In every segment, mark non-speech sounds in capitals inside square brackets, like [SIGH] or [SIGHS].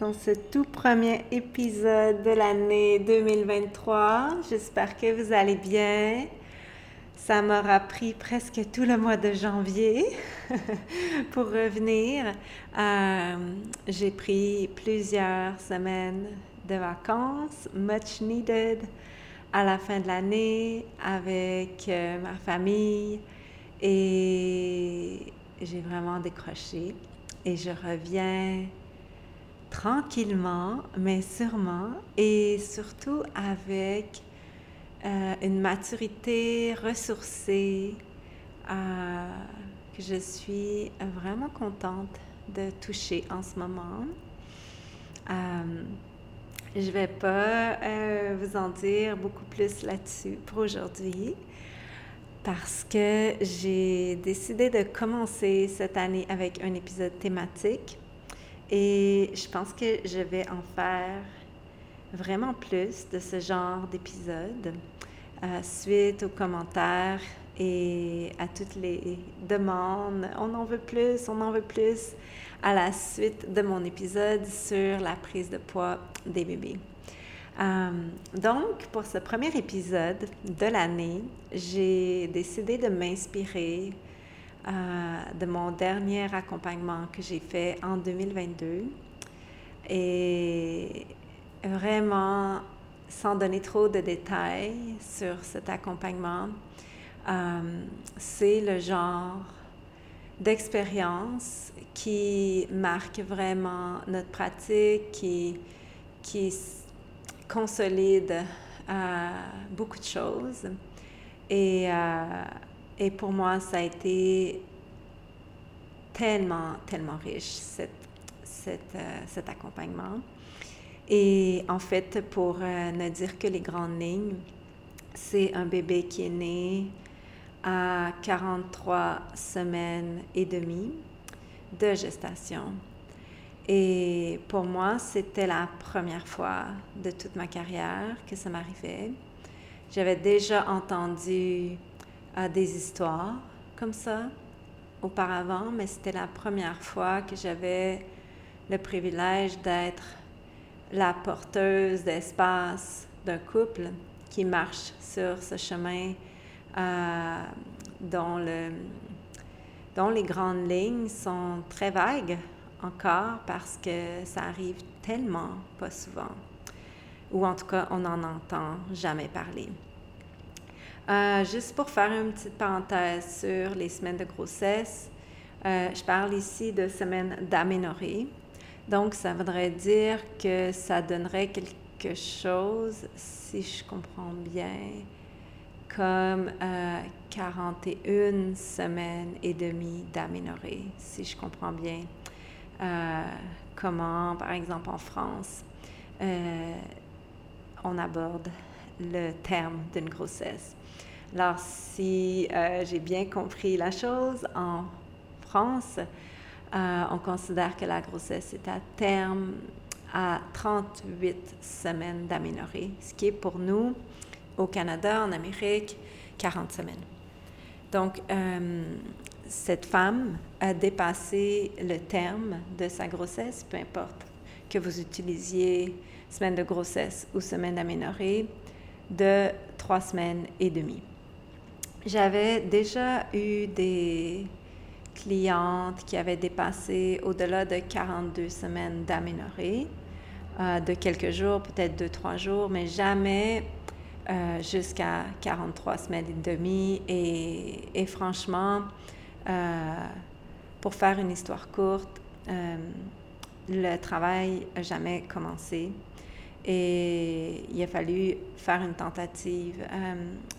dans ce tout premier épisode de l'année 2023. J'espère que vous allez bien. Ça m'aura pris presque tout le mois de janvier [LAUGHS] pour revenir. Euh, j'ai pris plusieurs semaines de vacances, much needed, à la fin de l'année avec euh, ma famille et j'ai vraiment décroché et je reviens tranquillement, mais sûrement, et surtout avec euh, une maturité ressourcée euh, que je suis vraiment contente de toucher en ce moment. Euh, je ne vais pas vous en dire beaucoup plus là-dessus pour aujourd'hui parce que j'ai décidé de commencer cette année avec un épisode thématique et je pense que je vais en faire vraiment plus de ce genre d'épisode euh, suite aux commentaires et à toutes les demandes. On en veut plus, on en veut plus à la suite de mon épisode sur la prise de poids des bébés. Euh, donc, pour ce premier épisode de l'année, j'ai décidé de m'inspirer de mon dernier accompagnement que j'ai fait en 2022. Et vraiment, sans donner trop de détails sur cet accompagnement, euh, c'est le genre d'expérience qui marque vraiment notre pratique, qui, qui consolide euh, beaucoup de choses. Et, euh, et, pour moi, ça a été tellement, tellement riche, cette, cette, euh, cet accompagnement. Et en fait, pour ne dire que les grandes lignes, c'est un bébé qui est né à 43 semaines et demie de gestation. Et pour moi, c'était la première fois de toute ma carrière que ça m'arrivait. J'avais déjà entendu euh, des histoires comme ça auparavant, mais c'était la première fois que j'avais le privilège d'être la porteuse d'espace d'un couple qui marche sur ce chemin euh, dont, dont les grandes lignes sont très vagues encore parce que ça arrive tellement pas souvent. Ou en tout cas, on n'en entend jamais parler. Euh, juste pour faire une petite parenthèse sur les semaines de grossesse, euh, je parle ici de semaines d'aménorrhée. Donc, ça voudrait dire que ça donnerait quelque chose, si je comprends bien, comme 41 euh, semaines et demie d'aménorrhée, si je comprends bien. Euh, comment, par exemple, en France, on aborde le terme d'une grossesse. Alors, si euh, j'ai bien compris la chose, en France, on considère que la grossesse est à terme à 38 semaines d'aménorrhée, ce qui est pour nous, au Canada, en Amérique, 40 semaines. Donc, cette femme a dépassé le terme de sa grossesse, peu importe que vous utilisiez semaine de grossesse ou semaine d'aménorrhée, de trois semaines et demie. J'avais déjà eu des clientes qui avaient dépassé au-delà de 42 semaines d'aménorrhée, euh, de quelques jours, peut-être deux, trois jours, mais jamais euh, jusqu'à 43 semaines et demie. et franchement, euh, pour faire une histoire courte, euh, le travail n'a jamais commencé et il a fallu faire une tentative euh,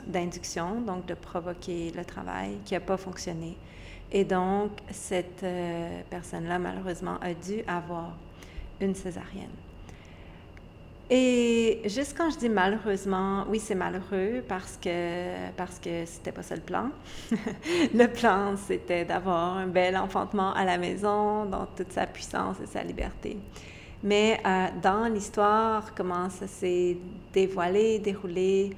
d'induction, donc de provoquer le travail qui n'a pas fonctionné. Et donc, cette personne-là, malheureusement, a dû avoir une césarienne. Et juste quand je dis malheureusement, oui, c'est malheureux parce que parce que c'était pas ça le plan. [LAUGHS] le plan, c'était d'avoir un bel enfantement à la maison dans toute sa puissance et sa liberté. Mais euh, dans l'histoire, comment ça s'est dévoilé, déroulé,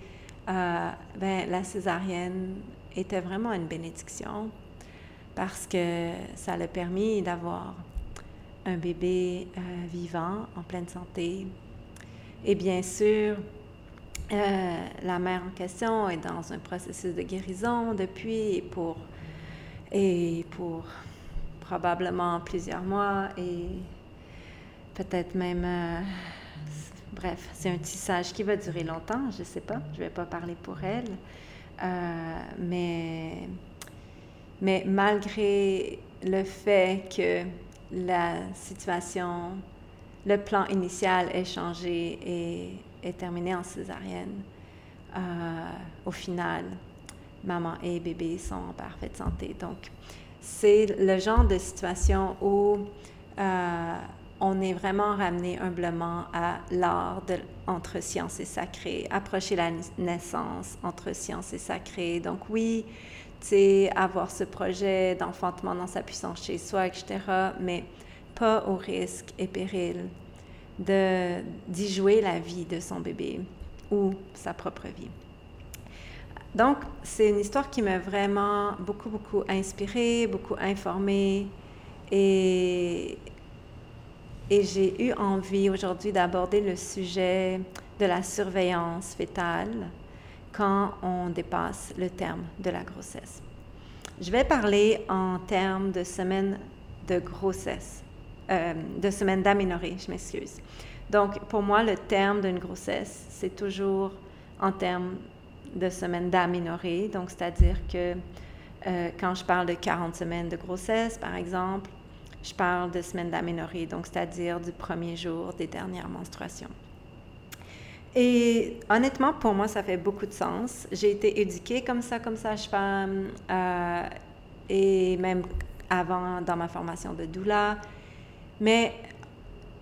euh, ben, la césarienne était vraiment une bénédiction parce que ça l'a permis d'avoir un bébé euh, vivant, en pleine santé, et bien sûr, la mère en question est dans un processus de guérison depuis pour, et pour probablement plusieurs mois et peut-être même, euh, bref, c'est un tissage qui va durer longtemps, je ne sais pas, je ne vais pas parler pour elle, euh, mais, mais malgré le fait que la situation le plan initial est changé et est terminé en césarienne. Euh, au final, maman et bébé sont en parfaite santé. Donc, c'est le genre de situation où on est vraiment ramené humblement à l'art entre science et sacré, approcher la naissance entre science et sacré. Donc oui, tu sais, avoir ce projet d'enfantement dans sa puissance chez soi, etc., mais pas au risque et péril d'y jouer la vie de son bébé ou sa propre vie. Donc, c'est une histoire qui m'a vraiment beaucoup, beaucoup inspirée, beaucoup informée et, et j'ai eu envie aujourd'hui d'aborder le sujet de la surveillance fétale quand on dépasse le terme de la grossesse. Je vais parler en termes de semaine de grossesse euh, de semaine d'aménorrhée, je m'excuse. Donc, pour moi, le terme d'une grossesse, c'est toujours en termes de semaine d'aménorrhée. Donc, c'est-à-dire que euh, quand je parle de 40 semaines de grossesse, par exemple, je parle de semaine d'aménorrhée, donc c'est-à-dire du premier jour des dernières menstruations. Et honnêtement, pour moi, ça fait beaucoup de sens. J'ai été éduquée comme ça, comme sage-femme, euh, et même avant, dans ma formation de doula, mais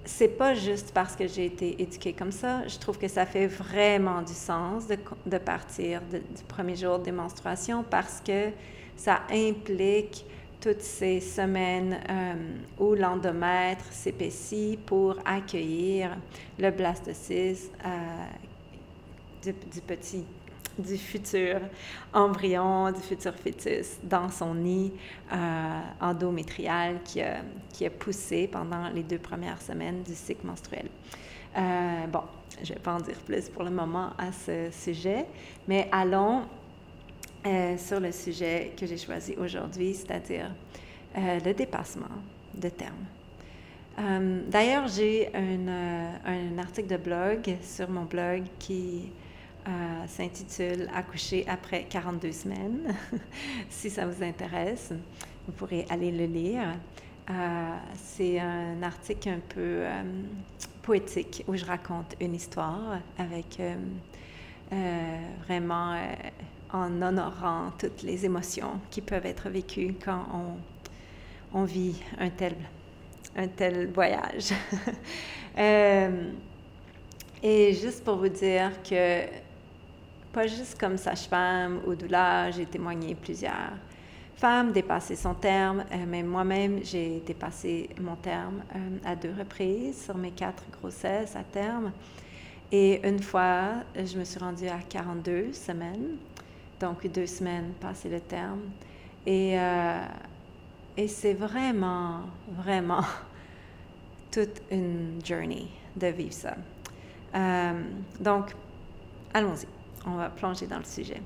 c'est pas juste parce que j'ai été éduquée comme ça. Je trouve que ça fait vraiment du sens de, de partir du premier jour des menstruations parce que ça implique toutes ces semaines euh, où l'endomètre s'épaissit pour accueillir le blastocyste euh, du, petit du futur embryon, du futur fœtus dans son nid euh, endométrial qui a, qui a, poussé pendant les deux premières semaines du cycle menstruel. Bon, je ne vais pas en dire plus pour le moment à ce sujet, mais allons euh, sur le sujet que j'ai choisi aujourd'hui, c'est-à-dire le dépassement de terme. D'ailleurs, j'ai un, article de blog sur mon blog qui euh, s'intitule Accoucher après 42 semaines. [LAUGHS] si ça vous intéresse, vous pourrez aller le lire. Euh, c'est un article un peu euh, poétique où je raconte une histoire avec vraiment en honorant toutes les émotions qui peuvent être vécues quand on, on vit un tel, un tel voyage. [LAUGHS] et juste pour vous dire que pas juste comme sage-femme ou doula, j'ai témoigné plusieurs femmes dépasser son terme, euh, mais moi-même, j'ai dépassé mon terme euh, à deux reprises sur mes quatre grossesses à terme. Et une fois, je me suis rendue à 42 semaines, donc deux semaines passé le terme. Et, euh, et c'est vraiment, vraiment [LAUGHS] toute une journey de vivre ça. donc, allons-y on va plonger dans le sujet.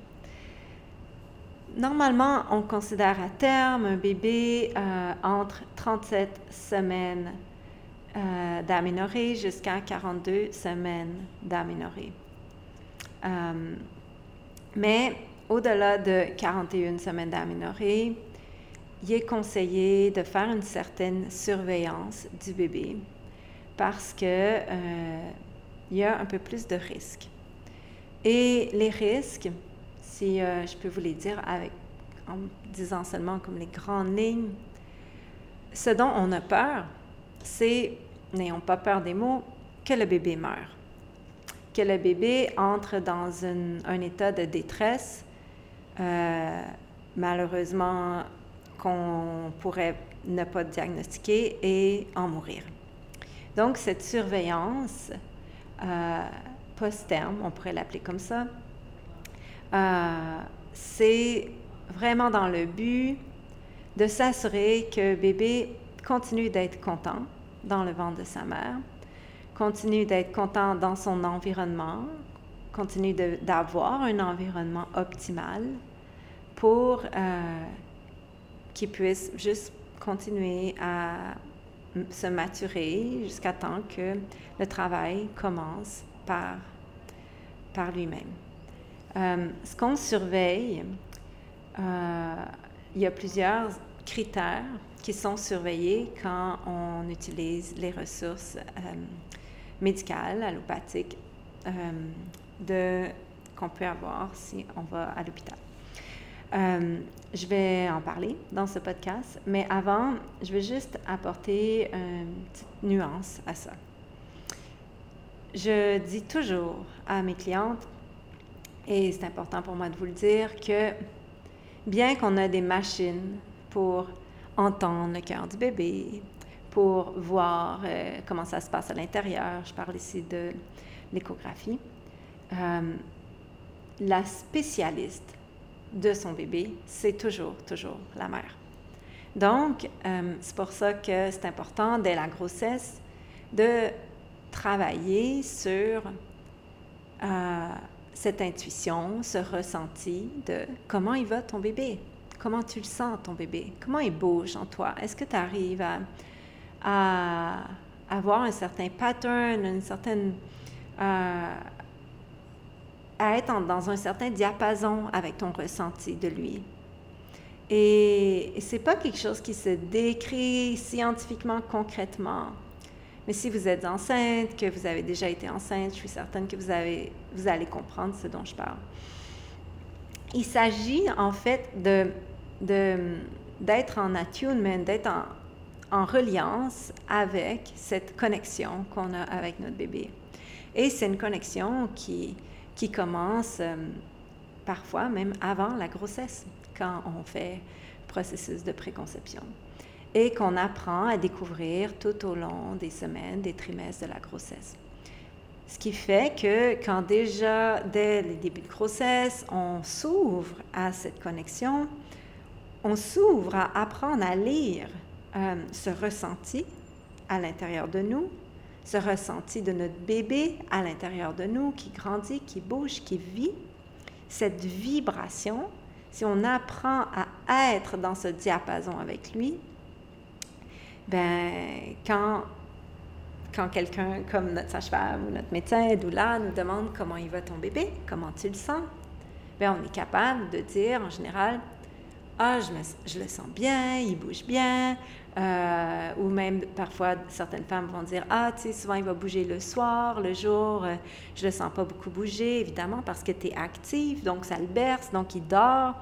Normalement, on considère à terme un bébé euh, entre 37 semaines euh, d'aménorrhée jusqu'à 42 semaines d'aménorrhée. Euh, mais au-delà de 41 semaines d'aménorrhée, il est conseillé de faire une certaine surveillance du bébé parce qu'il euh, y a un peu plus de risques. Et les risques, si euh, je peux vous les dire avec, en disant seulement comme les grandes lignes, ce dont on a peur, c'est, n'ayons pas peur des mots, que le bébé meurt. lorsque le bébé entre dans un état de détresse, euh, malheureusement qu'on pourrait ne pas diagnostiquer et en mourir. Donc, cette surveillance euh, post-terme, on pourrait l'appeler comme ça, euh, c'est vraiment dans le but de s'assurer que bébé continue d'être content dans le ventre de sa mère, continue d'être content dans son environnement, continue d'avoir un environnement optimal pour euh, qu'il puisse juste continuer à se maturer jusqu'à temps que le travail commence par, par lui-même. Euh, ce qu'on surveille, euh, il y a plusieurs critères qui sont surveillés quand on utilise les ressources euh, médicales, allopathiques, qu'on peut avoir si on va à l'hôpital. Je vais en parler dans ce podcast, mais avant, je vais juste apporter une petite nuance à ça. Je dis toujours à mes clientes et c'est important pour moi de vous le dire que bien qu'on a des machines pour entendre le cœur du bébé, pour voir euh, comment ça se passe à l'intérieur, je parle ici de l'échographie, euh, la spécialiste de son bébé, c'est toujours, toujours la mère. Donc, euh, c'est pour ça que c'est important dès la grossesse de travailler sur cette intuition, ce ressenti de comment il va ton bébé, comment tu le sens ton bébé, comment il bouge en toi? Est-ce que tu arrives à, avoir un certain pattern, une certaine... Euh, à être dans un certain diapason avec ton ressenti de lui. Et, et c'est pas quelque chose qui se décrit scientifiquement, concrètement. Mais si vous êtes enceinte, que vous avez déjà été enceinte, je suis certaine que vous, avez, vous allez comprendre ce dont je parle. Il s'agit en fait de, d'être en attunement, d'être en, en reliance avec cette connexion qu'on a avec notre bébé. Et c'est une connexion qui, qui commence euh, parfois même avant la grossesse, quand on fait processus de préconception et qu'on apprend à découvrir tout au long des semaines, des trimestres de la grossesse. Ce qui fait que quand déjà, dès les débuts de grossesse, on s'ouvre à cette connexion, on s'ouvre à apprendre à lire euh, ce ressenti à l'intérieur de nous, ce ressenti de notre bébé à l'intérieur de nous qui grandit, qui bouge, qui vit, cette vibration, si on apprend à être dans ce diapason avec lui, ben, quand, quand quelqu'un comme notre sage-femme ou notre médecin doula nous demande comment il va ton bébé, comment tu le sens, ben, on est capable de dire en général Ah, je, je le sens bien, il bouge bien. Euh, ou même parfois, certaines femmes vont dire Ah, tu sais, souvent il va bouger le soir, le jour, euh, je le sens pas beaucoup bouger, évidemment, parce que tu es active, donc ça le berce, donc il dort.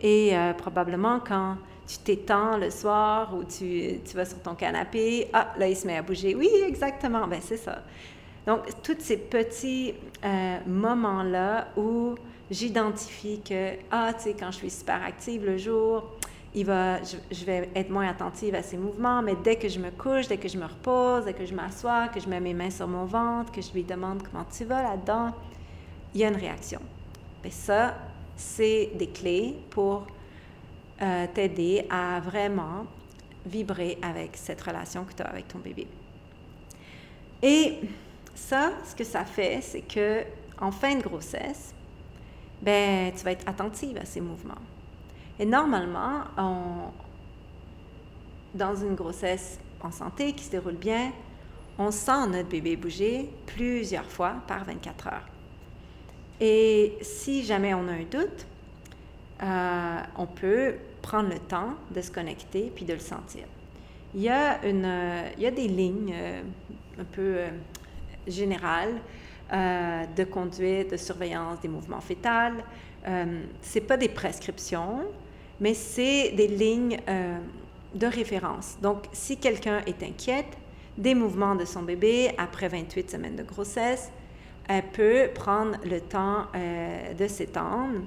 Et euh, probablement quand tu t'étends le soir ou tu, tu, vas sur ton canapé, ah, là, il se met à bouger. Oui, exactement, ben c'est ça. Donc, tous ces petits euh, moments-là où j'identifie que, ah, tu sais, quand je suis super active le jour, il va, je, vais être moins attentive à ses mouvements, mais dès que je me couche, dès que je me repose, dès que je m'assois, que je mets mes mains sur mon ventre, que je lui demande comment tu vas là-dedans, il y a une réaction. Et ça, c'est des clés pour euh, t'aider à vraiment vibrer avec cette relation que tu as avec ton bébé. Et ça, ce que ça fait, c'est que en fin de grossesse, ben, tu vas être attentive à ces mouvements. Et normalement, dans une grossesse en santé qui se déroule bien, on sent notre bébé bouger plusieurs fois par 24 heures. Et si jamais on a un doute, euh, on peut prendre le temps de se connecter puis de le sentir. Il y a, une, il y a des lignes euh, un peu euh, générales de conduite, de surveillance des mouvements fétals. Ce n'est pas des prescriptions, mais c'est des lignes de référence. Donc, si quelqu'un est inquiète des mouvements de son bébé après 28 semaines de grossesse, elle peut prendre le temps euh, de s'étendre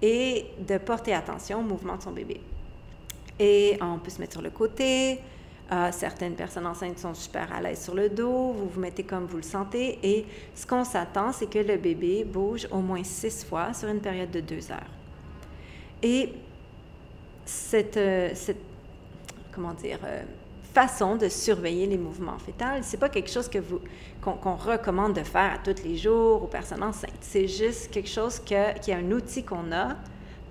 et de porter attention au mouvement de son bébé. Et on peut se mettre sur le côté. Euh, certaines personnes enceintes sont super à l'aise sur le dos. Vous vous mettez comme vous le sentez. Et ce qu'on s'attend, c'est que le bébé bouge au moins six fois sur une période de deux heures. Et cette, euh, cette comment dire, euh, façon de surveiller les mouvements fétals, c'est pas quelque chose que vous qu'on recommande de faire à tous les jours aux personnes enceintes. C'est juste quelque chose qui est un outil qu'on a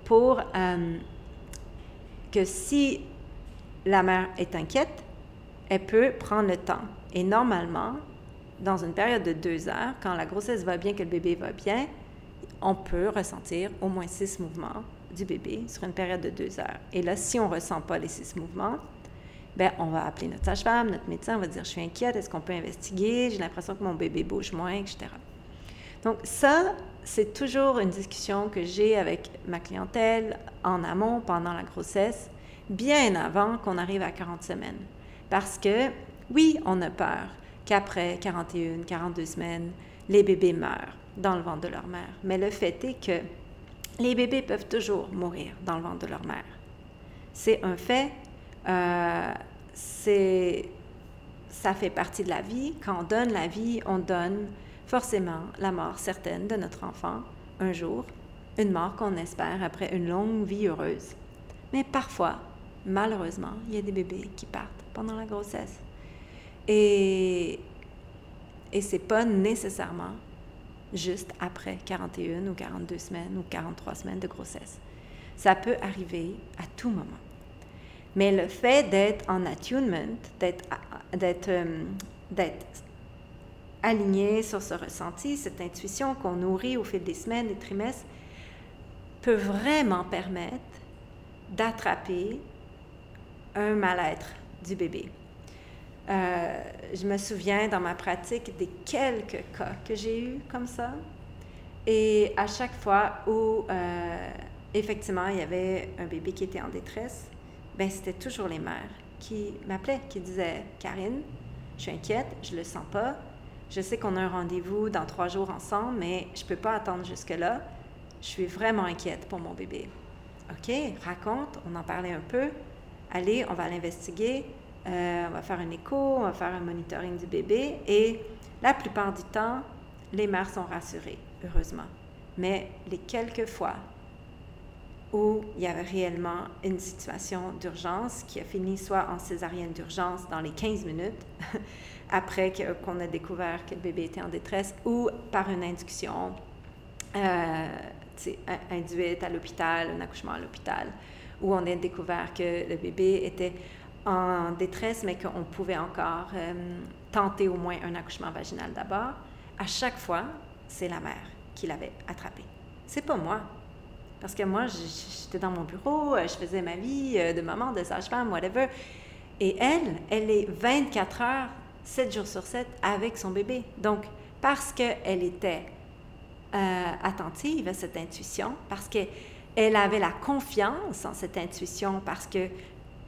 pour que si la mère est inquiète, elle peut prendre le temps. Et normalement, dans une période de deux heures, quand la grossesse va bien, que le bébé va bien, on peut ressentir au moins six mouvements du bébé sur une période de deux heures. Et là, si on ne ressent pas les six mouvements, ben, on va appeler notre sage-femme, notre médecin, on va dire, je suis inquiète, est-ce qu'on peut investiguer, j'ai l'impression que mon bébé bouge moins, etc. Donc ça, c'est toujours une discussion que j'ai avec ma clientèle en amont, pendant la grossesse, bien avant qu'on arrive à 40 semaines. Parce que, oui, on a peur qu'après 41, 42 semaines, les bébés meurent dans le ventre de leur mère. Mais le fait est que les bébés peuvent toujours mourir dans le ventre de leur mère. C'est un fait. Euh, c'est, ça fait partie de la vie. Quand on donne la vie, on donne forcément la mort certaine de notre enfant un jour, une mort qu'on espère après une longue vie heureuse. Mais parfois, malheureusement, il y a des bébés qui partent pendant la grossesse. Et, et c'est pas nécessairement juste après 41 ou 42 semaines ou 43 semaines de grossesse. Ça peut arriver à tout moment. Mais le fait d'être en attunement, euh, d'être aligné sur ce ressenti, cette intuition qu'on nourrit au fil des semaines, des trimestres, peut vraiment permettre d'attraper un mal-être du bébé. Euh, je me souviens dans ma pratique des quelques cas que j'ai eus comme ça. Et à chaque fois où, euh, effectivement, il y avait un bébé qui était en détresse, ben, c'était toujours les mères qui m'appelaient, qui disaient Karine, je suis inquiète, je le sens pas. Je sais qu'on a un rendez-vous dans trois jours ensemble, mais je peux pas attendre jusque-là. Je suis vraiment inquiète pour mon bébé. OK, raconte, on en parlait un peu. Allez, on va l'investiguer. Euh, on va faire un écho, on va faire un monitoring du bébé. Et la plupart du temps, les mères sont rassurées, heureusement. Mais les quelques fois où il y avait réellement une situation d'urgence qui a fini soit en césarienne d'urgence dans les 15 minutes, [LAUGHS] après qu'on a découvert que le bébé était en détresse, ou par une induction euh, induite à l'hôpital, un accouchement à l'hôpital, où on a découvert que le bébé était en détresse, mais qu'on pouvait encore euh, tenter au moins un accouchement vaginal d'abord, à chaque fois, c'est la mère qui l'avait attrapé. C'est pas moi. Parce que moi, j'étais dans mon bureau, euh, je faisais ma vie euh, de maman, de sage-femme, whatever. Et elle, elle est 24 heures, 7 jours sur 7 avec son bébé. Donc, parce qu'elle était attentive à cette intuition, parce qu'elle avait la confiance en cette intuition, parce que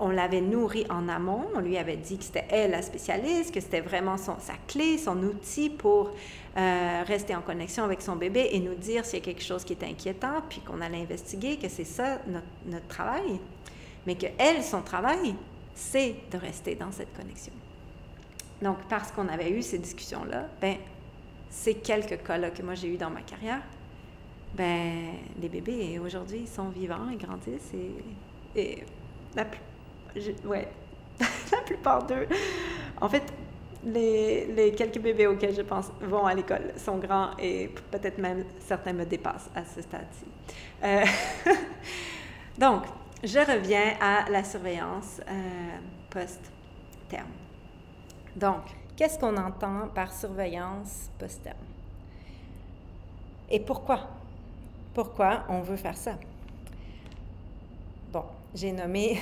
on l'avait nourri en amont, on lui avait dit que c'était elle la spécialiste, que c'était vraiment sa clé, son outil pour euh, rester en connexion avec son bébé et nous dire s'il y a quelque chose qui est inquiétant, puis qu'on allait investiguer, que c'est ça notre, notre, travail. Mais que elle, son travail, c'est de rester dans cette connexion. Donc, parce qu'on avait eu ces discussions-là, ben, ces quelques cas-là que moi j'ai eu dans ma carrière, ben, les bébés aujourd'hui sont vivants, ils grandissent et, et la plupart ouais, [LAUGHS] la plupart d'eux. En fait, les, les, quelques bébés auxquels je pense vont à l'école sont grands et peut-être même certains me dépassent à ce stade-ci. Euh, [LAUGHS] donc, je reviens à la surveillance euh, post-terme. Donc, qu'est-ce qu'on entend par surveillance post-terme? Et pourquoi? Pourquoi on veut faire ça? Bon, j'ai nommé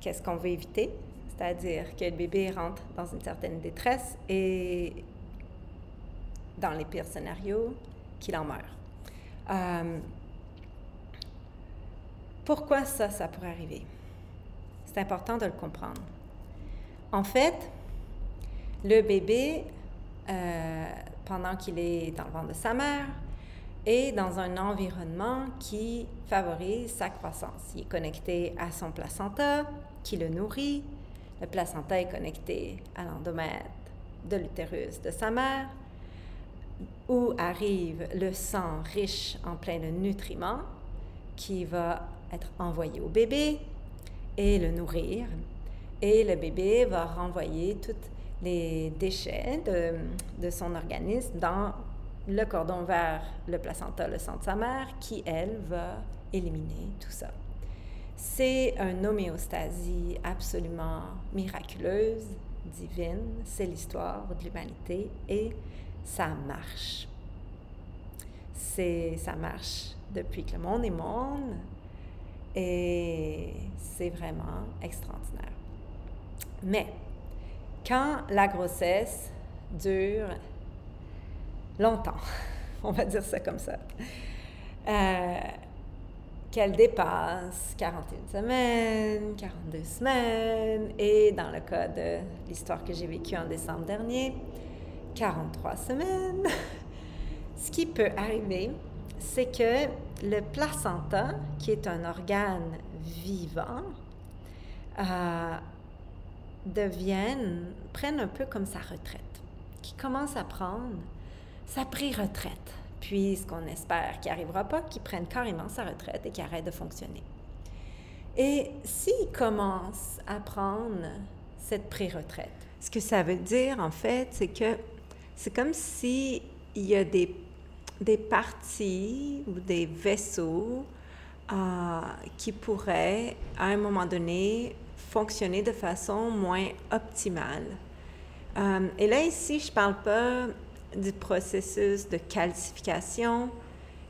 qu'est-ce qu'on veut éviter, c'est-à-dire que le bébé rentre dans une certaine détresse et, dans les pires scénarios, qu'il en meurt. Euh, pourquoi ça, ça pourrait arriver? C'est important de le comprendre. En fait, le bébé, euh, pendant qu'il est dans le ventre de sa mère et dans un environnement qui favorise sa croissance. Il est connecté à son placenta qui le nourrit. Le placenta est connecté à l'endomètre de l'utérus de sa mère, où arrive le sang riche en plein de nutriments qui va être envoyé au bébé et le nourrir. Et le bébé va renvoyer tous les déchets de, de son organisme dans le cordon vers le placenta, le sang de sa mère, qui, elle, va éliminer tout ça. C'est une homéostasie absolument miraculeuse, divine. C'est l'histoire de l'humanité et ça marche. C'est, ça marche depuis que le monde est monde et c'est vraiment extraordinaire. Mais quand la grossesse dure longtemps, [LAUGHS] on va dire ça comme ça, euh, qu'elle dépasse 41 semaines, 42 semaines, et dans le cas de l'histoire que j'ai vécue en décembre dernier, 43 semaines. [LAUGHS] Ce qui peut arriver, c'est que le placenta, qui est un organe vivant, euh, devienne, prenne un peu comme sa retraite, qui commence à prendre sa pré-retraite puis ce qu'on espère qu'il arrivera pas, qu'il prenne carrément sa retraite et qu'il arrête de fonctionner. Et s'il commence à prendre cette pré-retraite, ce que ça veut dire en fait, c'est que c'est comme s'il y a des, des parties ou des vaisseaux euh, qui pourraient à un moment donné fonctionner de façon moins optimale. Euh, et là, ici, je ne parle pas du processus de calcification,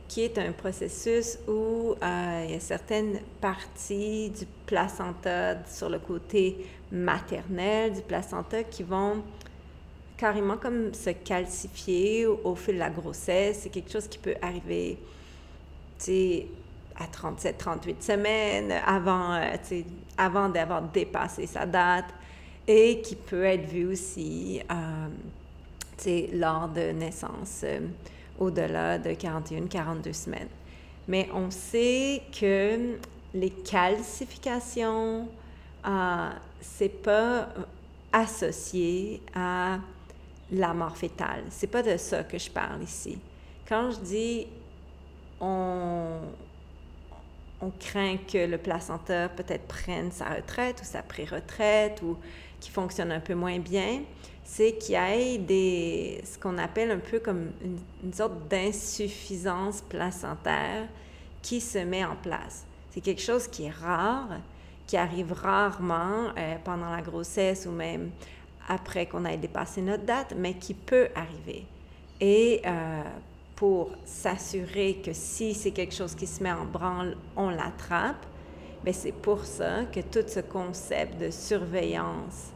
qui est un processus où euh, il y a certaines parties du placenta sur le côté maternel du placenta qui vont carrément comme se calcifier au, fil de la grossesse. C'est quelque chose qui peut arriver à 37, 38 semaines avant, euh, avant d'avoir dépassé sa date et qui peut être vu aussi euh, lors de naissance, euh, au-delà de 41-42 semaines. Mais on sait que les calcifications, euh, c'est pas associé à la mort fétale. C'est pas de ça que je parle ici. Quand je dis on, on craint que le placenta peut-être prenne sa retraite ou sa pré-retraite ou qui fonctionne un peu moins bien, c'est qu'il y ait des, ce qu'on appelle un peu comme une, sorte d'insuffisance placentaire qui se met en place. C'est quelque chose qui est rare, qui arrive rarement euh, pendant la grossesse ou même après qu'on ait dépassé notre date, mais qui peut arriver. Et euh, pour s'assurer que si c'est quelque chose qui se met en branle, on l'attrape, mais ben, c'est pour ça que tout ce concept de surveillance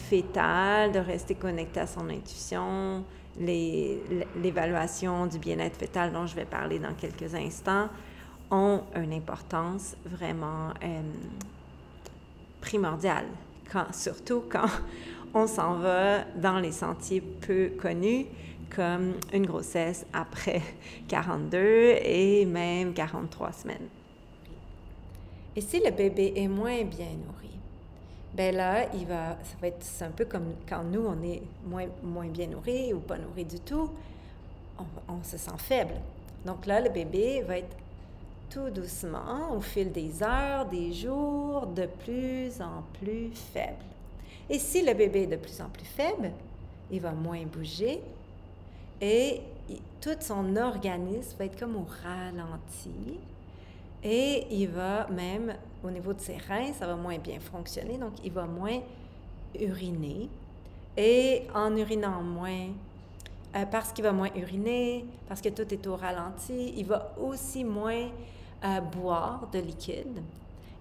fétale, de rester connecté à son intuition, l'évaluation du bien-être fœtal dont je vais parler dans quelques instants, ont une importance vraiment euh, primordiale, surtout quand [LAUGHS] on s'en va dans les sentiers peu connus, comme une grossesse après [LAUGHS] 42 et même 43 semaines. Et si le bébé est moins bien nourri, ben là, il va, ça va être un peu comme quand nous, on est moins, moins bien nourris ou pas nourris du tout, on, on, se sent faible. Donc là, le bébé va être tout doucement, au fil des heures, des jours, de plus en plus faible. Et si le bébé est de plus en plus faible, il va moins bouger et tout son organisme va être comme au ralenti et il va même, au niveau de ses reins, ça va moins bien fonctionner, donc il va moins uriner. Et en urinant moins, euh, parce qu'il va moins uriner, parce que tout est au ralenti, il va aussi moins euh, boire de liquide.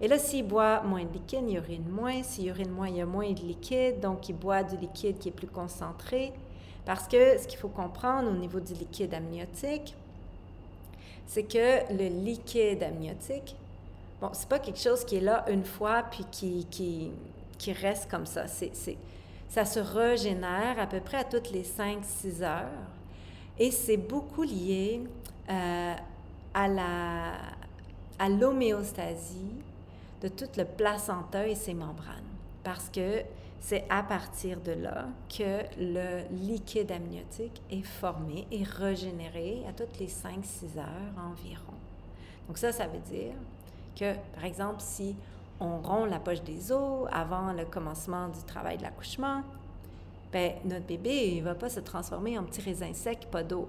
Et là, s'il boit moins de liquide, il urine moins. S'il urine moins, il y a moins de liquide, donc il boit du liquide qui est plus concentré. Parce que ce qu'il faut comprendre au niveau du liquide amniotique, c'est que le liquide amniotique, bon, c'est pas quelque chose qui est là une fois puis qui, qui, qui reste comme ça. C'est, ça se régénère à peu près à toutes les 5-6 heures. Et c'est beaucoup lié euh, à la à l'homéostasie de tout le placenta et ses membranes. Parce que c'est à partir de là que le liquide amniotique est formé et régénéré à toutes les 5-6 heures environ. Donc ça, ça veut dire que, par exemple, si on rompt la poche des os avant le commencement du travail de l'accouchement, ben, notre bébé ne va pas se transformer en petit raisin sec, pas d'eau.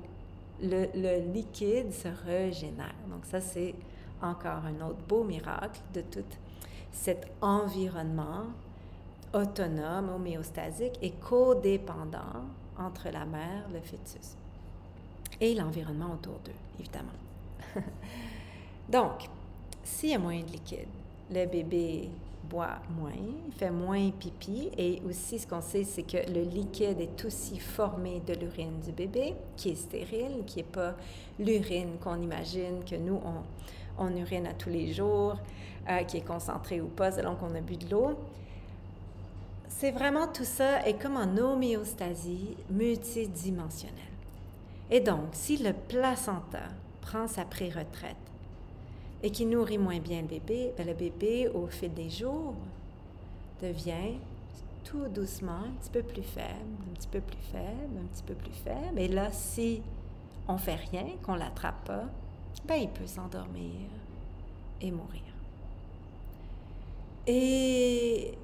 Le, le, liquide se régénère. Donc ça, c'est encore un autre beau miracle de tout cet environnement autonome, homéostasique et codépendant entre la mère, le fœtus et l'environnement autour d'eux, évidemment. [LAUGHS] Donc, s'il y a moins de liquide, le bébé boit moins, fait moins pipi et aussi ce qu'on sait, c'est que le liquide est aussi formé de l'urine du bébé, qui est stérile, qui n'est pas l'urine qu'on imagine que nous, on, on, urine à tous les jours, euh, qui est concentrée ou pas selon qu'on a bu de l'eau. C'est vraiment tout ça est comme en homéostasie multidimensionnelle. Et donc, si le placenta prend sa pré-retraite et qui nourrit moins bien le bébé, ben, le bébé, au fil des jours, devient tout doucement un petit peu plus faible, un petit peu plus faible, un petit peu plus faible. Et là, si on fait rien, qu'on l'attrape pas, ben, il peut s'endormir et mourir. Et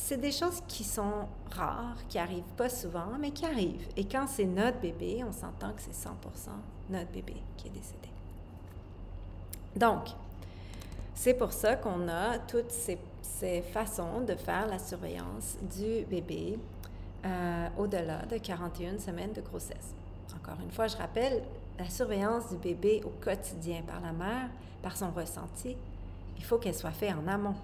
c'est des choses qui sont rares, qui arrivent pas souvent, mais qui arrivent. Et quand c'est notre bébé, on s'entend que c'est 100% notre bébé qui est décédé. Donc, c'est pour ça qu'on a toutes ces, façons de faire la surveillance du bébé euh, au-delà de 41 semaines de grossesse. Encore une fois, je rappelle, la surveillance du bébé au quotidien par la mère, par son ressenti, il faut qu'elle soit faite en amont.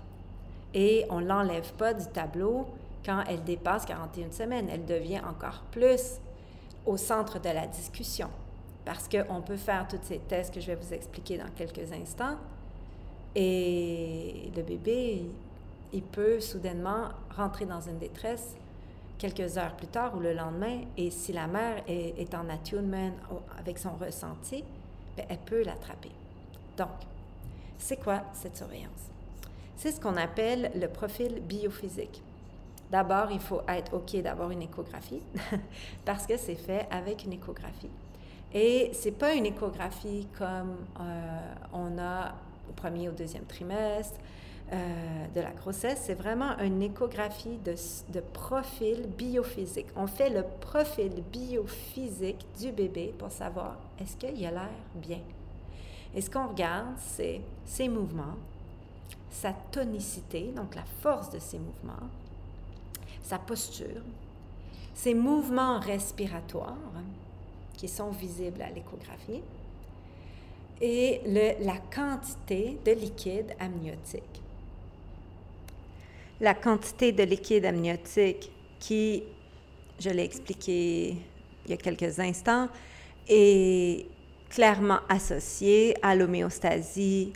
Et on ne l'enlève pas du tableau quand elle dépasse 41 semaines. Elle devient encore plus au centre de la discussion parce qu'on peut faire tous ces tests que je vais vous expliquer dans quelques instants. Et le bébé, il peut soudainement rentrer dans une détresse quelques heures plus tard ou le lendemain. Et si la mère est, en attunement avec son ressenti, ben, elle peut l'attraper. Donc, c'est quoi cette surveillance? C'est ce qu'on appelle le profil biophysique. D'abord, il faut être OK d'avoir une échographie [LAUGHS] parce que c'est fait avec une échographie. Et c'est pas une échographie comme euh, on a au premier ou deuxième trimestre euh, de la grossesse. C'est vraiment une échographie de, de, profil biophysique. On fait le profil biophysique du bébé pour savoir est-ce qu'il a l'air bien? Et ce qu'on regarde, c'est ses mouvements, sa tonicité, donc la force de ses mouvements, sa posture, ses mouvements respiratoires, qui sont visibles à l'échographie, et la quantité de liquide amniotique. La quantité de liquide amniotique qui, je l'ai expliqué il y a quelques instants, est clairement associée à l'homéostasie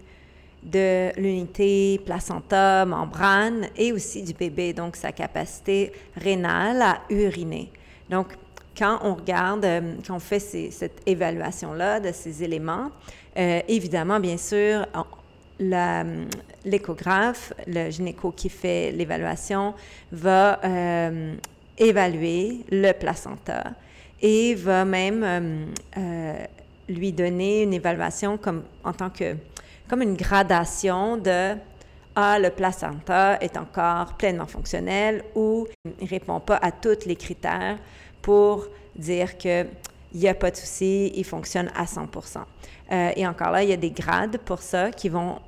de l'unité placenta, membrane et aussi du bébé, donc sa capacité rénale à uriner. Donc, quand on regarde, euh, quand on fait cette évaluation-là de ces éléments, euh, évidemment, bien sûr, l'échographe, le gynéco qui fait l'évaluation, va euh, évaluer le placenta et va même lui donner une évaluation comme en tant que comme une gradation de ah, le placenta est encore pleinement fonctionnel ou il ne répond pas à tous les critères pour dire qu'il n'y a pas de souci, il fonctionne à 100 euh, Et encore là, il y a des grades pour ça qui vont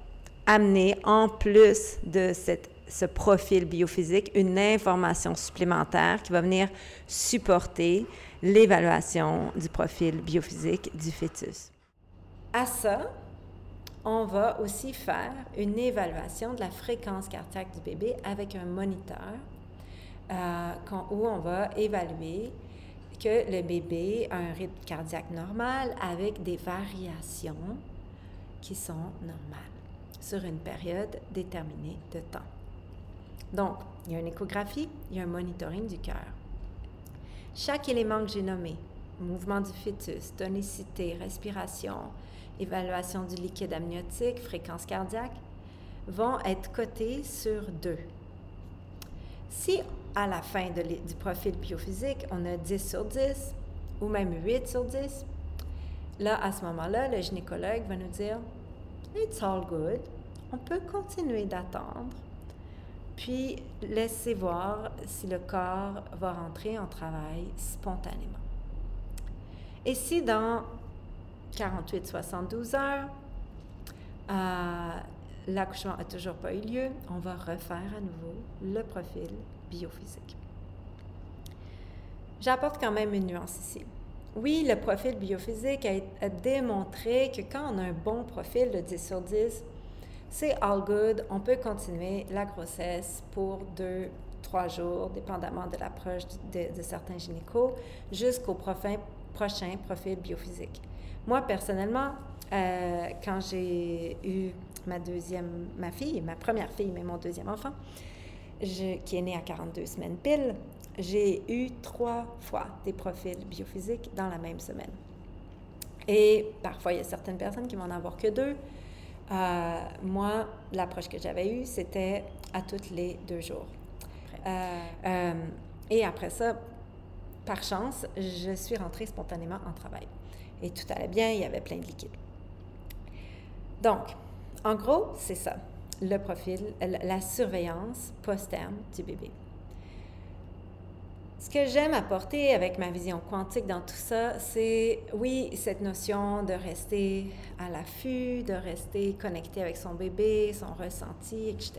amener, en plus de cette, ce profil biophysique, une information supplémentaire qui va venir supporter l'évaluation du profil biophysique du fœtus. À ça, on va aussi faire une évaluation de la fréquence cardiaque du bébé avec un moniteur euh, où on va évaluer que le bébé a un rythme cardiaque normal avec des variations qui sont normales sur une période déterminée de temps. Donc, il y a une échographie, il y a un monitoring du cœur. Chaque élément que j'ai nommé, mouvement du fœtus, tonicité, respiration, évaluation du liquide amniotique, fréquence cardiaque, vont être cotés sur 2. Si à la fin du profil biophysique, on a 10 sur 10 ou même 8 sur 10, là, à ce moment-là, le gynécologue va nous dire It's all good. On peut continuer d'attendre, puis laisser voir si le corps va rentrer en travail spontanément. Et si dans 48-72 heures, euh, l'accouchement n'a toujours pas eu lieu, on va refaire à nouveau le profil biophysique. J'apporte quand même une nuance ici. Oui, le profil biophysique a, démontré que quand on a un bon profil de 10 sur 10, c'est all good. On peut continuer la grossesse pour deux, trois jours, dépendamment de l'approche de, certains gynécos, jusqu'au prochain profil biophysique. Moi, personnellement, euh, quand j'ai eu ma deuxième, ma fille, ma première fille, mais mon deuxième enfant, qui est né à 42 semaines pile, j'ai eu trois fois des profils biophysiques dans la même semaine. Et parfois, il y a certaines personnes qui vont en avoir que deux. Euh, moi, l'approche que j'avais eue, c'était à toutes les deux jours. Euh, euh, et après ça, par chance, je suis rentrée spontanément en travail. Et tout allait bien, il y avait plein de liquide. Donc, en gros, c'est ça, le profil, la surveillance post-terme du bébé. Ce que j'aime apporter avec ma vision quantique dans tout ça, c'est oui, cette notion de rester à l'affût, de rester connecté avec son bébé, son ressenti, etc.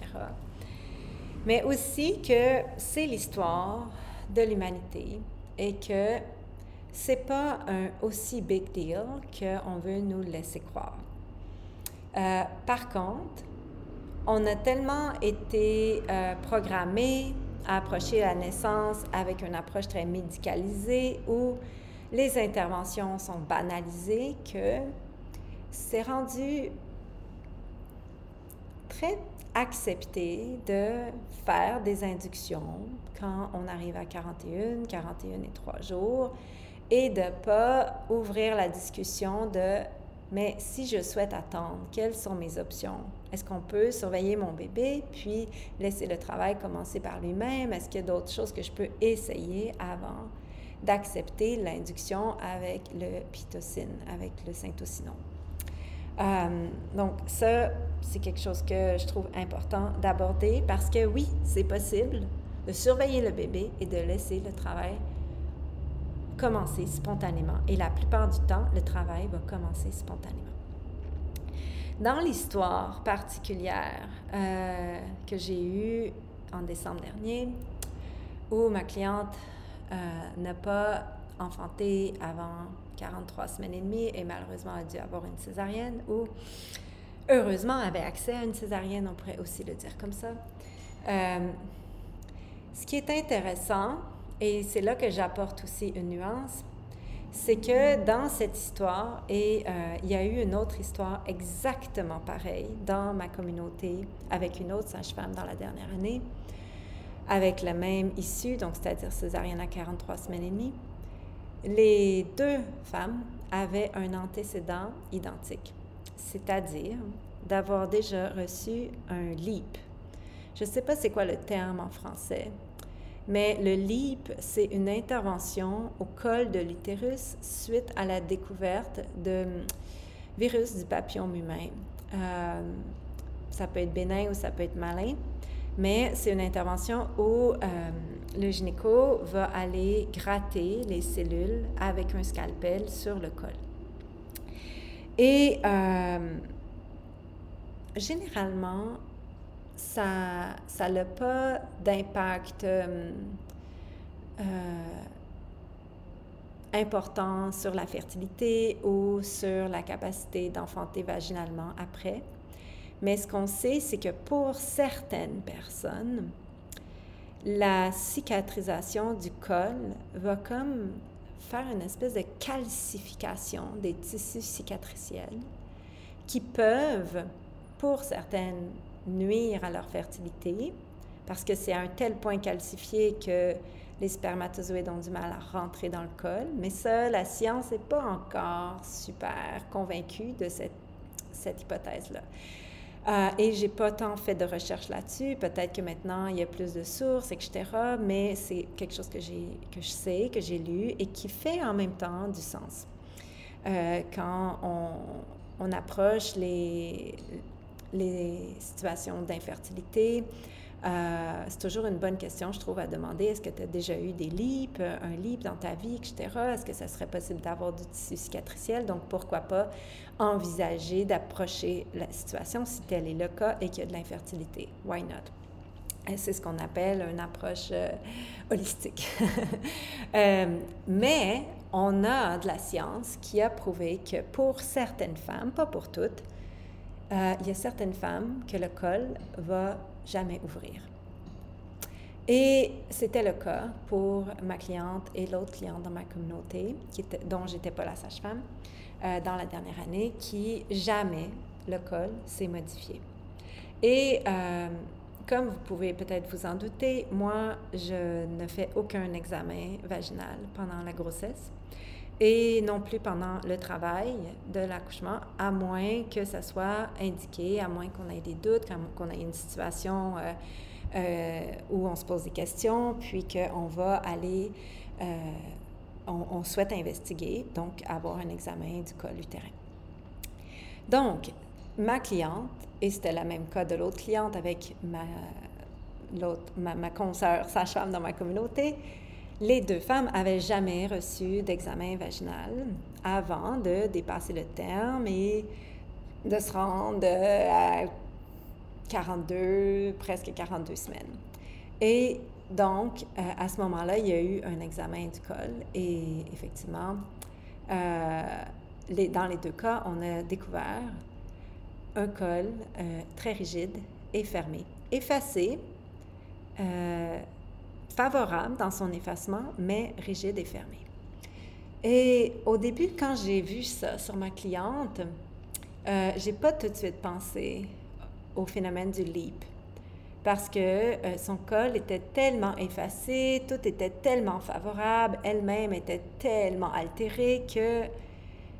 Mais aussi que c'est l'histoire de l'humanité et que c'est pas un aussi big deal qu'on veut nous laisser croire. Euh, par contre, on a tellement été euh, programmés à approcher la naissance avec une approche très médicalisée où les interventions sont banalisées que c'est rendu très accepté de faire des inductions quand on arrive à 41, 41 et 3 jours et de ne pas ouvrir la discussion de mais si je souhaite attendre, quelles sont mes options? Est-ce qu'on peut surveiller mon bébé puis laisser le travail commencer par lui-même? Est-ce qu'il y a d'autres choses que je peux essayer avant d'accepter l'induction avec le pitocine, avec le syntocinon? Euh, donc ça, c'est quelque chose que je trouve important d'aborder parce que oui, c'est possible de surveiller le bébé et de laisser le travail commencer spontanément. Et la plupart du temps, le travail va commencer spontanément. Dans l'histoire particulière euh, que j'ai eue en décembre dernier, où ma cliente euh, n'a pas enfanté avant 43 semaines et demie et malheureusement a dû avoir une césarienne, ou heureusement avait accès à une césarienne, on pourrait aussi le dire comme ça. Euh, ce qui est intéressant, et c'est là que j'apporte aussi une nuance, c'est que dans cette histoire, et euh, il y a eu une autre histoire exactement pareille dans ma communauté avec une autre sage-femme dans la dernière année, avec la même issue, donc c'est-à-dire césarienne à 43 semaines et demie. Les deux femmes avaient un antécédent identique, c'est-à-dire d'avoir déjà reçu un LEAP. Je ne sais pas c'est quoi le terme en français, mais le LEAP, c'est une intervention au col de l'utérus suite à la découverte de virus du papillon humain. Euh, ça peut être bénin ou ça peut être malin, mais c'est une intervention où euh, le gynéco va aller gratter les cellules avec un scalpel sur le col. Et euh, généralement, ça n'a pas d'impact euh, euh, important sur la fertilité ou sur la capacité d'enfanter vaginalement après. Mais ce qu'on sait, c'est que pour certaines personnes, la cicatrisation du col va comme faire une espèce de calcification des tissus cicatriciels qui peuvent, pour certaines nuire à leur fertilité parce que c'est à un tel point calcifié que les spermatozoïdes ont du mal à rentrer dans le col. Mais ça, la science n'est pas encore super convaincue de cette, cette hypothèse-là. Euh, et j'ai pas tant fait de recherche là-dessus. Peut-être que maintenant il y a plus de sources, etc. Mais c'est quelque chose que j'ai, que je sais, que j'ai lu et qui fait en même temps du sens. Euh, quand on, on, approche les, les situations d'infertilité, euh, c'est toujours une bonne question, je trouve, à demander. Est-ce que tu as déjà eu des LIP, un LIP dans ta vie, etc.? Est-ce que ça serait possible d'avoir du tissu cicatriciel? Donc, pourquoi pas envisager d'approcher la situation si tel est le cas et qu'il y a de l'infertilité? Why not? C'est ce qu'on appelle une approche euh, holistique. [LAUGHS] Euh, mais on a de la science qui a prouvé que pour certaines femmes, pas pour toutes, il y a certaines femmes que le col va jamais ouvrir. Et c'était le cas pour ma cliente et l'autre cliente dans ma communauté, qui était, dont j'étais pas la sage-femme, euh, dans la dernière année, qui jamais le col s'est modifié. Et euh, comme vous pouvez peut-être vous en douter, moi, je ne fais aucun examen vaginal pendant la grossesse et non plus pendant le travail de l'accouchement, à moins que ça soit indiqué, à moins qu'on ait des doutes, qu'on ait une situation euh, euh, où on se pose des questions, puis qu'on va aller, euh, on, souhaite investiguer, donc avoir un examen du col utérin. Donc, ma cliente, et c'était le même cas de l'autre cliente avec ma, ma, ma consoeur sage-femme dans ma communauté, les deux femmes avaient jamais reçu d'examen vaginal avant de dépasser le terme et de se rendre à 42, presque 42 semaines. Et donc, euh, à ce moment-là, il y a eu un examen du col et effectivement, euh, dans les deux cas, on a découvert un col euh, très rigide et fermé, effacé favorable dans son effacement, mais rigide et fermé. Et au début, quand j'ai vu ça sur ma cliente, euh, j'ai pas tout de suite pensé au phénomène du leap parce que euh, son col était tellement effacé, tout était tellement favorable, elle-même était tellement altérée que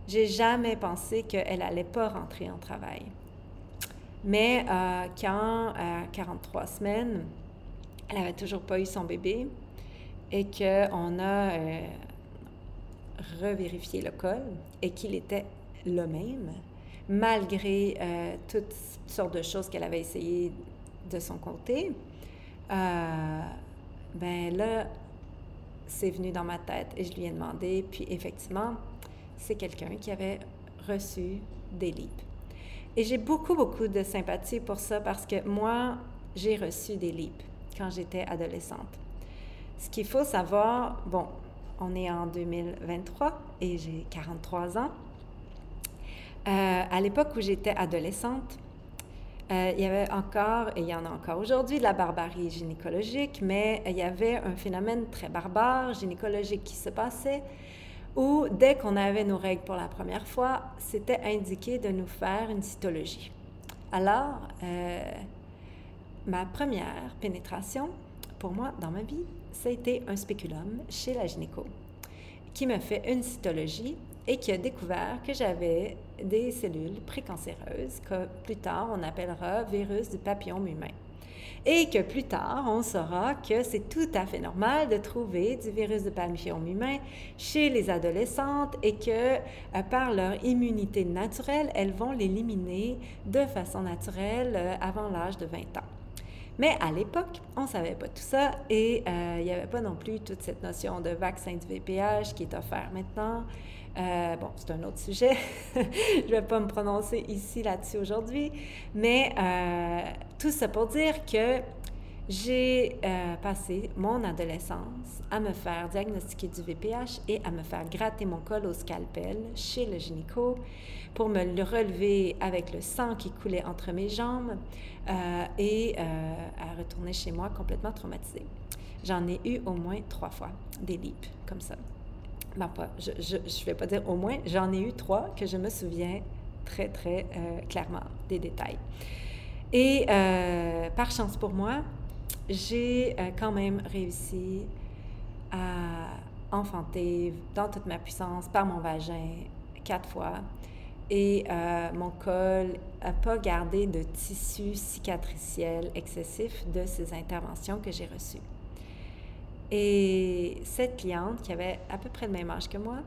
j'ai jamais pensé qu'elle allait pas rentrer en travail. Mais euh, quand, à 43 semaines, elle n'avait toujours pas eu son bébé et qu'on a euh, revérifié le col et qu'il était le même, malgré euh, toutes sortes de choses qu'elle avait essayé de son côté. Euh, ben là, c'est venu dans ma tête et je lui ai demandé, puis effectivement, c'est quelqu'un qui avait reçu des LIP. Et j'ai beaucoup, beaucoup de sympathie pour ça parce que moi, j'ai reçu des LIP quand j'étais adolescente. Ce qu'il faut savoir, bon, on est en 2023 et j'ai 43 ans. Euh, à l'époque où j'étais adolescente, euh, il y avait encore, et il y en a encore aujourd'hui, de la barbarie gynécologique, mais il y avait un phénomène très barbare gynécologique qui se passait où dès qu'on avait nos règles pour la première fois, c'était indiqué de nous faire une cytologie. Alors, euh, ma première pénétration, pour moi, dans ma vie, ça a été un spéculum chez la gynéco, qui m'a fait une cytologie et qui a découvert que j'avais des cellules précancéreuses que plus tard on appellera virus du papillome humain. Et que plus tard, on saura que c'est tout à fait normal de trouver du virus du papillome humain chez les adolescentes et que euh, par leur immunité naturelle, elles vont l'éliminer de façon naturelle euh, avant l'âge de 20 ans. Mais à l'époque, on ne savait pas tout ça et euh, il n'y avait pas non plus toute cette notion de vaccin du VPH qui est offert maintenant. Euh, bon, c'est un autre sujet. [LAUGHS] Je ne vais pas me prononcer ici là-dessus aujourd'hui. Mais euh, tout ça pour dire que j'ai euh, passé mon adolescence à me faire diagnostiquer du VPH et à me faire gratter mon col au scalpel chez le gynéco pour me le relever avec le sang qui coulait entre mes jambes euh, et euh, à retourner chez moi complètement traumatisée. J'en ai eu au moins trois fois des lips comme ça. Ben, pas, je ne vais pas dire au moins, j'en ai eu trois que je me souviens très, très clairement des détails. Et par chance pour moi, j'ai euh, quand même réussi à enfanter dans toute ma puissance par mon vagin quatre fois. Et euh, mon col n'a pas gardé de tissu cicatriciel excessif de ces interventions que j'ai reçues. Et cette cliente, qui avait à peu près le même âge que moi,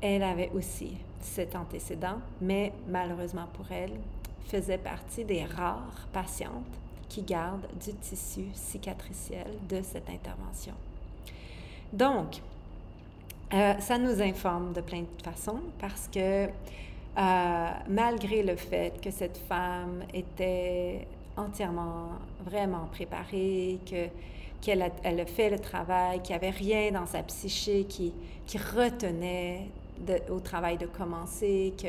elle avait aussi cet antécédent, mais malheureusement pour elle, faisait partie des rares patientes qui gardent du tissu cicatriciel de cette intervention. Donc, euh, ça nous informe de plein de façons parce que euh, malgré le fait que cette femme était entièrement vraiment préparée, que qu'elle a, elle a fait le travail, qu'il n'y avait rien dans sa psyché qui, qui retenait au travail de commencer, que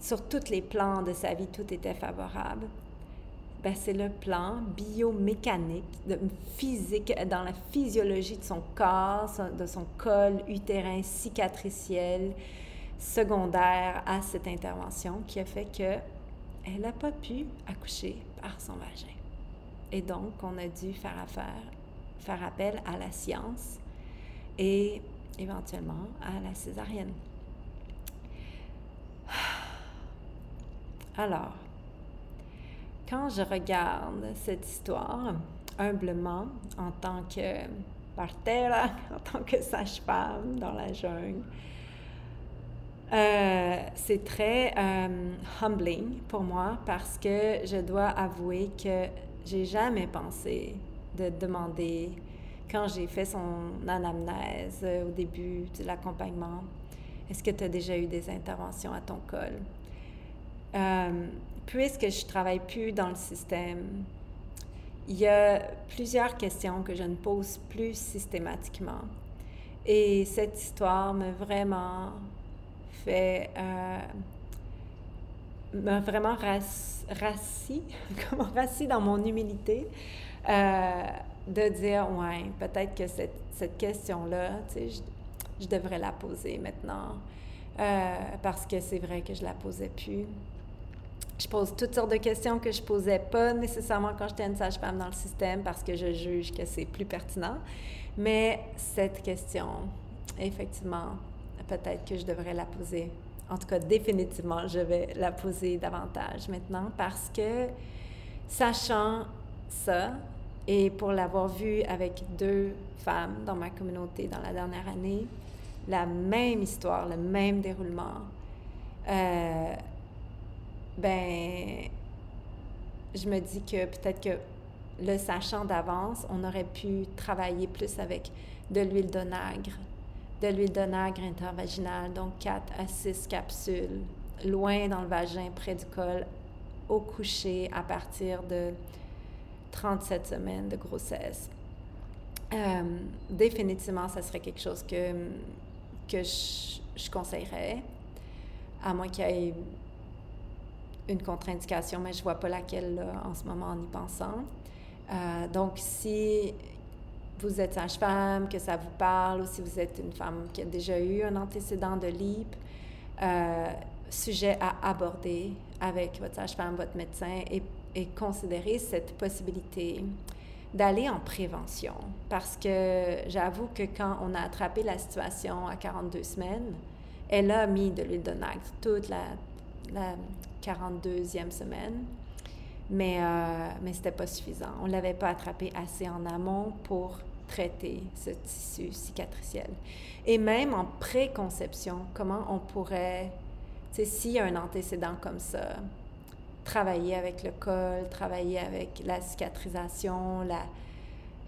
sur tous les plans de sa vie, tout était favorable. Ben, c'est le plan biomécanique, physique, dans la physiologie de son corps, de son col utérin cicatriciel, secondaire à cette intervention, qui a fait que elle n'a pas pu accoucher par son vagin. Et donc, on a dû faire affaire, faire appel à la science et éventuellement à la césarienne. [SIGHS] Alors, quand je regarde cette histoire, humblement, en tant que partera, [LAUGHS] en tant que sage-femme dans la jungle, euh, c'est très euh, humbling pour moi parce que je dois avouer que j'ai jamais pensé de demander, quand j'ai fait son anamnèse euh, au début de l'accompagnement, est-ce que tu as déjà eu des interventions à ton col? Puisque je travaille plus dans le système, il y a plusieurs questions que je ne pose plus systématiquement. Et cette histoire m'a vraiment fait euh, m'a vraiment rassis, [LAUGHS] comment rassis dans mon humilité, euh, de dire ouais, peut-être que cette, cette question-là, tu sais, je, devrais la poser maintenant, euh, parce que c'est vrai que je la posais plus. Je pose toutes sortes de questions que je posais pas nécessairement quand j'étais une sage-femme dans le système parce que je juge que c'est plus pertinent. Mais cette question, effectivement, peut-être que je devrais la poser. En tout cas, définitivement, je vais la poser davantage maintenant parce que, sachant ça, et pour l'avoir vu avec deux femmes dans ma communauté dans la dernière année, la même histoire, le même déroulement, euh, ben, je me dis que peut-être que le sachant d'avance, on aurait pu travailler plus avec de l'huile d'onagre, de l'huile d'onagre intervaginale, donc 4 à 6 capsules, loin dans le vagin, près du col, au coucher à partir de 37 semaines de grossesse. Euh, définitivement, ça serait quelque chose que, que je, je conseillerais, à moins qu'il y ait une contre-indication, mais je ne vois pas laquelle en ce moment en y pensant. Euh, donc, si vous êtes sage-femme, que ça vous parle, ou si vous êtes une femme qui a déjà eu un antécédent de LIP, euh, sujet à aborder avec votre sage-femme, votre médecin, et, et, considérer cette possibilité d'aller en prévention. Parce que j'avoue que quand on a attrapé la situation à 42 semaines, elle a mis de l'huile de toute la, la 42e semaine. Mais, euh, mais ce n'était pas suffisant. On ne l'avait pas attrapé assez en amont pour traiter ce tissu cicatriciel. Et même en préconception, comment on pourrait, tu sais, s'il y a un antécédent comme ça, travailler avec le col, travailler avec la cicatrisation,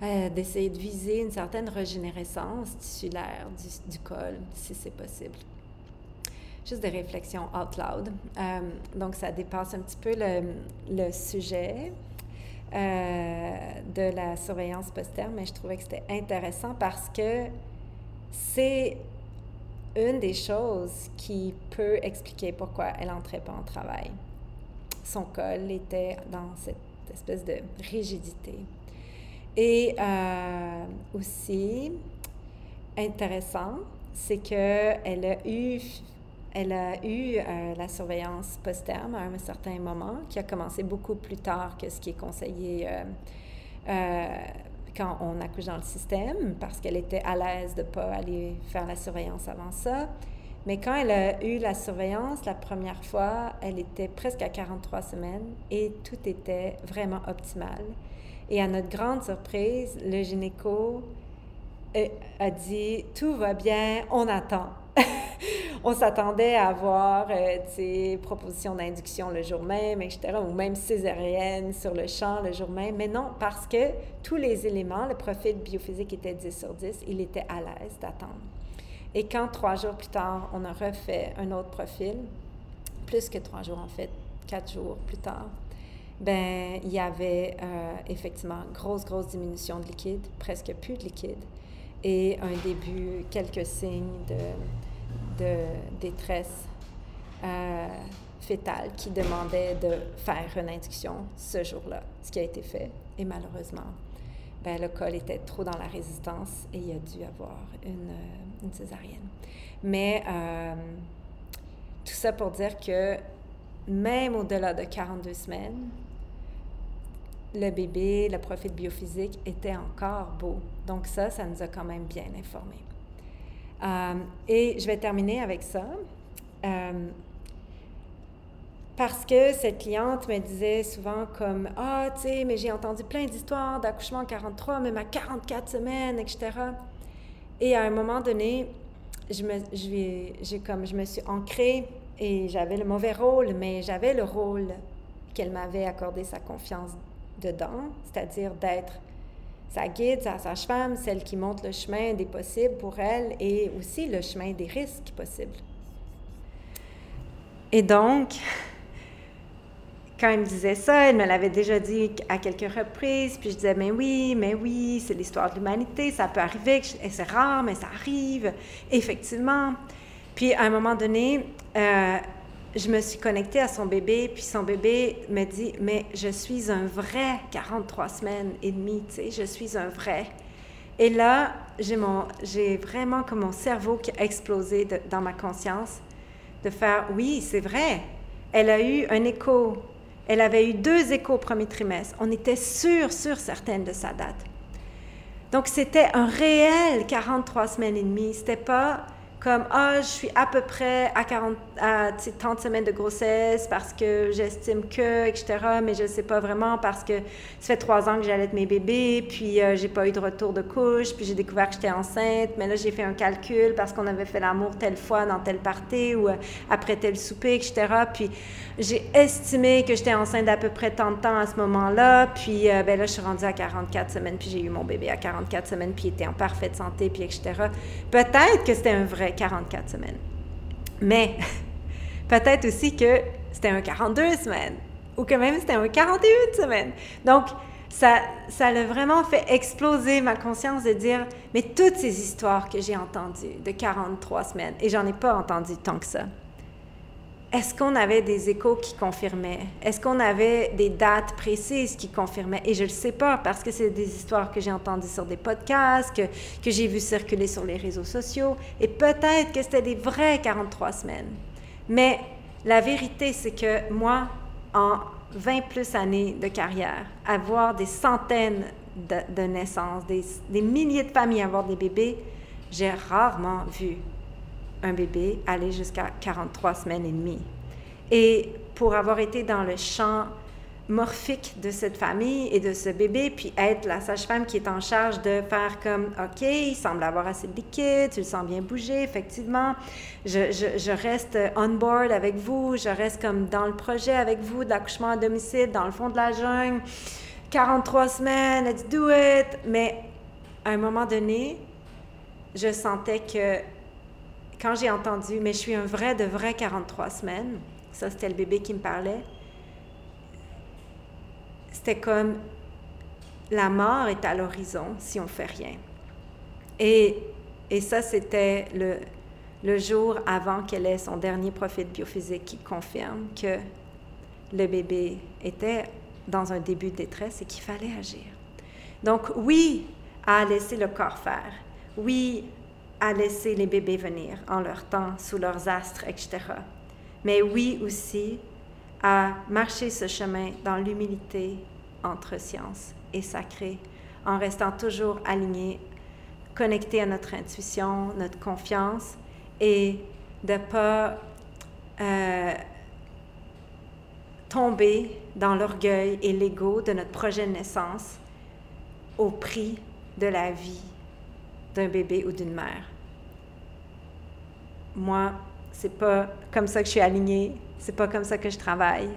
euh, d'essayer de viser une certaine régénérescence tissulaire du col, si c'est possible juste des réflexions out loud. Euh, donc, ça dépasse un petit peu le, le sujet euh, de la surveillance post-terme, mais je trouvais que c'était intéressant parce que c'est une des choses qui peut expliquer pourquoi elle n'entrait pas en travail. Son col était dans cette espèce de rigidité. Et euh, aussi, intéressant, c'est qu'elle a eu elle a eu euh, la surveillance post-terme à un certain moment, qui a commencé beaucoup plus tard que ce qui est conseillé euh, quand on accouche dans le système, parce qu'elle était à l'aise de ne pas aller faire la surveillance avant ça. Mais quand elle a eu la surveillance la première fois, elle était presque à 43 semaines et tout était vraiment optimal. Et à notre grande surprise, le gynéco euh, a dit Tout va bien, on attend. [LAUGHS] on s'attendait à avoir euh, propositions d'induction le jour même, etc., ou même césarienne sur le champ le jour même. Mais non, parce que tous les éléments, le profil biophysique était 10 sur 10, il était à l'aise d'attendre. Et quand trois jours plus tard, on a refait un autre profil, plus que trois jours en fait, quatre jours plus tard, ben il y avait euh, effectivement grosse, grosse diminution de liquide, presque plus de liquide, et un début, quelques signes de, de détresse euh, fétale qui demandait de faire une induction ce jour-là, ce qui a été fait. Et malheureusement, ben, le col était trop dans la résistance et il a dû avoir une, euh, une césarienne. Mais euh, tout ça pour dire que même au-delà de 42 semaines, le bébé, le profil biophysique était encore beau. Donc ça, ça nous a quand même bien informés. Euh, et je vais terminer avec ça. Parce que cette cliente me disait souvent comme Ah, tu sais, mais j'ai entendu plein d'histoires d'accouchement à 43, même à 44 semaines, etc. Et à un moment donné, je me, j'ai, comme, je me suis ancrée et j'avais le mauvais rôle, mais j'avais le rôle qu'elle m'avait accordé sa confiance dedans, c'est-à-dire d'être sa guide, sa sage-femme, celle qui montre le chemin des possibles pour elle et aussi le chemin des risques possibles. Et donc, quand elle me disait ça, elle me l'avait déjà dit à quelques reprises, puis je disais, mais oui, mais oui, c'est l'histoire de l'humanité, ça peut arriver, c'est rare, mais ça arrive, effectivement. Puis à un moment donné, euh, je me suis connectée à son bébé, puis son bébé me dit, mais je suis un vrai 43 semaines et demie, tu sais, je suis un vrai. Et là, j'ai vraiment comme mon cerveau qui a explosé dans ma conscience de faire, oui, c'est vrai, elle a eu un écho elle avait eu deux échos au premier trimestre. On était sûr, sûr, certaine de sa date. Donc, c'était un réel 43 semaines et demie. C'était pas comme ah je suis à peu près à 40 à 30 semaines de grossesse parce que j'estime que etc mais je ne sais pas vraiment parce que ça fait trois ans que j'allais mes bébés puis euh, j'ai pas eu de retour de couche puis j'ai découvert que j'étais enceinte mais là j'ai fait un calcul parce qu'on avait fait l'amour telle fois dans telle partie ou euh, après tel souper etc puis j'ai estimé que j'étais enceinte d'à peu près tant de temps à ce moment-là puis euh, ben là je suis rendue à 44 semaines puis j'ai eu mon bébé à 44 semaines puis il était en parfaite santé puis etc peut-être que c'était un vrai 44 semaines. Mais [LAUGHS] peut-être aussi que c'était un 42 semaines ou que même c'était un 41 semaines. Donc, ça, ça l'a vraiment fait exploser ma conscience de dire, mais toutes ces histoires que j'ai entendues de 43 semaines, et j'en ai pas entendu tant que ça, est-ce qu'on avait des échos qui confirmaient? Est-ce qu'on avait des dates précises qui confirmaient? Et je ne le sais pas parce que c'est des histoires que j'ai entendues sur des podcasts, que, que j'ai vues circuler sur les réseaux sociaux. Et peut-être que c'était des vraies 43 semaines. Mais la vérité, c'est que moi, en 20 plus années de carrière, avoir des centaines de, naissances, des, des milliers de familles avoir des bébés, j'ai rarement vu un bébé aller jusqu'à 43 semaines et demie. Et pour avoir été dans le champ morphique de cette famille et de ce bébé, puis être la sage-femme qui est en charge de faire comme, OK, il semble avoir assez de liquide, tu le sens bien bouger, effectivement, je, je, reste on board avec vous, je reste comme dans le projet avec vous d'accouchement à domicile, dans le fond de la jungle, 43 semaines, let's do it. Mais à un moment donné, je sentais que quand j'ai entendu, mais je suis un vrai de vrai 43 semaines, ça c'était le bébé qui me parlait, c'était comme la mort est à l'horizon si on fait rien. Et, et ça, c'était le, le jour avant qu'elle ait son dernier profil biophysique qui confirme que le bébé était dans un début de détresse et qu'il fallait agir. Donc oui, à laisser le corps faire. Oui, à laisser les bébés venir en leur temps, sous leurs astres, etc. Mais oui aussi à marcher ce chemin dans l'humilité entre science est sacré, en restant toujours aligné, connecté à notre intuition, notre confiance, et de ne pas euh, tomber dans l'orgueil et l'ego de notre projet de naissance au prix de la vie d'un bébé ou d'une mère. Moi, c'est pas comme ça que je suis alignée, c'est pas comme ça que je travaille.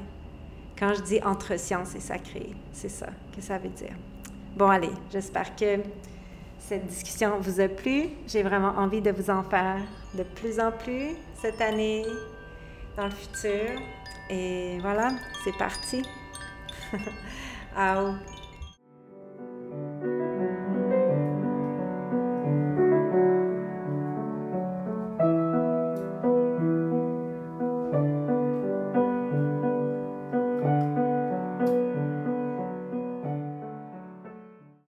Quand je dis entre science et sacré, c'est ça que ça veut dire. Bon, allez, j'espère que cette discussion vous a plu. J'ai vraiment envie de vous en faire de plus en plus cette année, dans le futur. Et voilà, c'est parti. [LAUGHS]